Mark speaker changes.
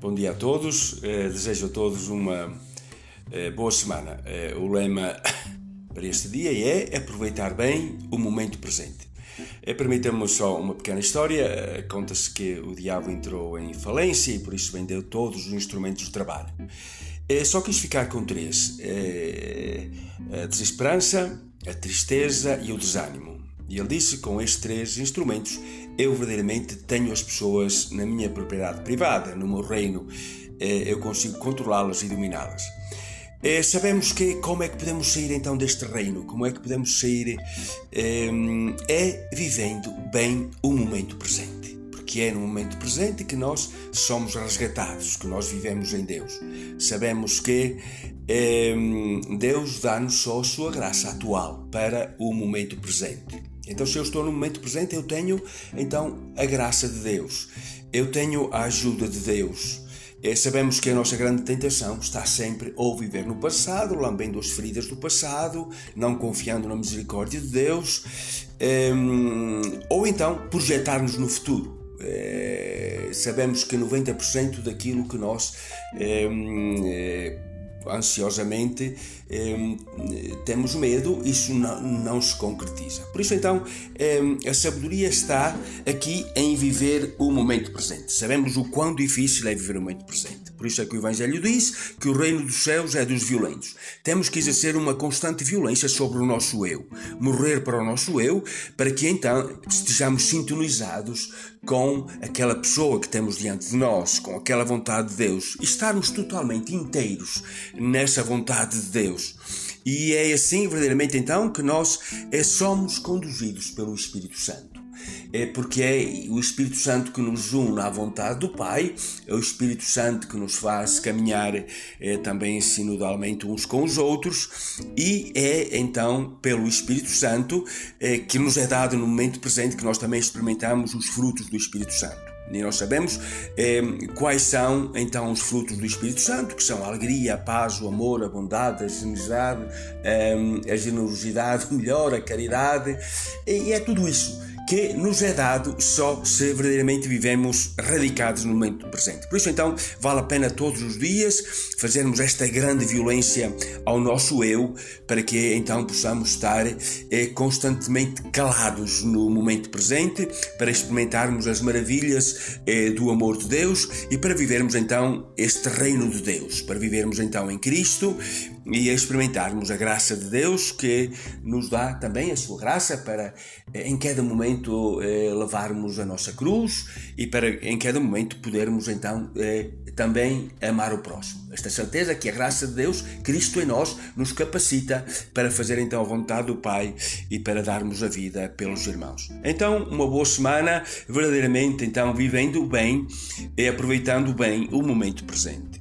Speaker 1: Bom dia a todos, eh, desejo a todos uma eh, boa semana. Eh, o lema para este dia é aproveitar bem o momento presente. Permita-me só uma pequena história. Conta-se que o diabo entrou em falência e por isso vendeu todos os instrumentos de trabalho. Só quis ficar com três: a desesperança, a tristeza e o desânimo. E ele disse: com estes três instrumentos, eu verdadeiramente tenho as pessoas na minha propriedade privada, no meu reino, eh, eu consigo controlá-las e dominá-las. Eh, sabemos que como é que podemos sair então deste reino? Como é que podemos sair? Eh, é vivendo bem o momento presente. Porque é no momento presente que nós somos resgatados, que nós vivemos em Deus. Sabemos que Deus dá-nos só a sua graça atual para o momento presente. Então, se eu estou no momento presente, eu tenho então a graça de Deus, eu tenho a ajuda de Deus. E sabemos que a nossa grande tentação está sempre ou viver no passado, lambendo as feridas do passado, não confiando na misericórdia de Deus, um, ou então projetar-nos no futuro. É, sabemos que 90% daquilo que nós é, ansiosamente eh, temos medo, isso não, se concretiza. Por isso, então, eh, a sabedoria está aqui em viver o momento presente. Sabemos o quão difícil é viver o momento presente. Por isso é que o Evangelho diz que o reino dos céus é dos violentos. Temos que exercer uma constante violência sobre o nosso eu, morrer para o nosso eu, para que então estejamos sintonizados com aquela pessoa que temos diante de nós, com aquela vontade de Deus, e estarmos totalmente inteiros nessa vontade de Deus. E é assim, verdadeiramente, então, que nós é, somos conduzidos pelo Espírito Santo é porque é o Espírito Santo que nos une à vontade do Pai, é o Espírito Santo que nos faz caminhar é, também sinodalmente uns com os outros, e é então pelo Espírito Santo é, que nos é dado no momento presente que nós também experimentamos os frutos do Espírito Santo. E nós sabemos eh, quais são então os frutos do Espírito Santo, que são a alegria, a paz, o amor, a bondade, a generosidade, eh, a generosidade, melhor, a caridade, e é tudo isso que nos é dado só se verdadeiramente vivemos radicados no momento presente. Por isso, então, vale a pena todos os dias fazermos esta grande violência ao nosso eu, para que então possamos estar eh, constantemente calados no momento presente, para experimentarmos as maravilhas eh, do amor de Deus e para vivermos então este reino de Deus, para vivermos então em Cristo e experimentarmos a graça de Deus que nos dá também a sua graça para eh, em cada momento eh, levarmos a nossa cruz e para em cada momento podermos então eh, também amar o próximo. Esta certeza que a graça de Deus, Cristo em nós, nos capacita para fazer então a vontade do Pai e para darmos a vida pelos irmãos. Então, uma boa semana, verdadeiramente então vivendo bem e aproveitando bem o momento presente.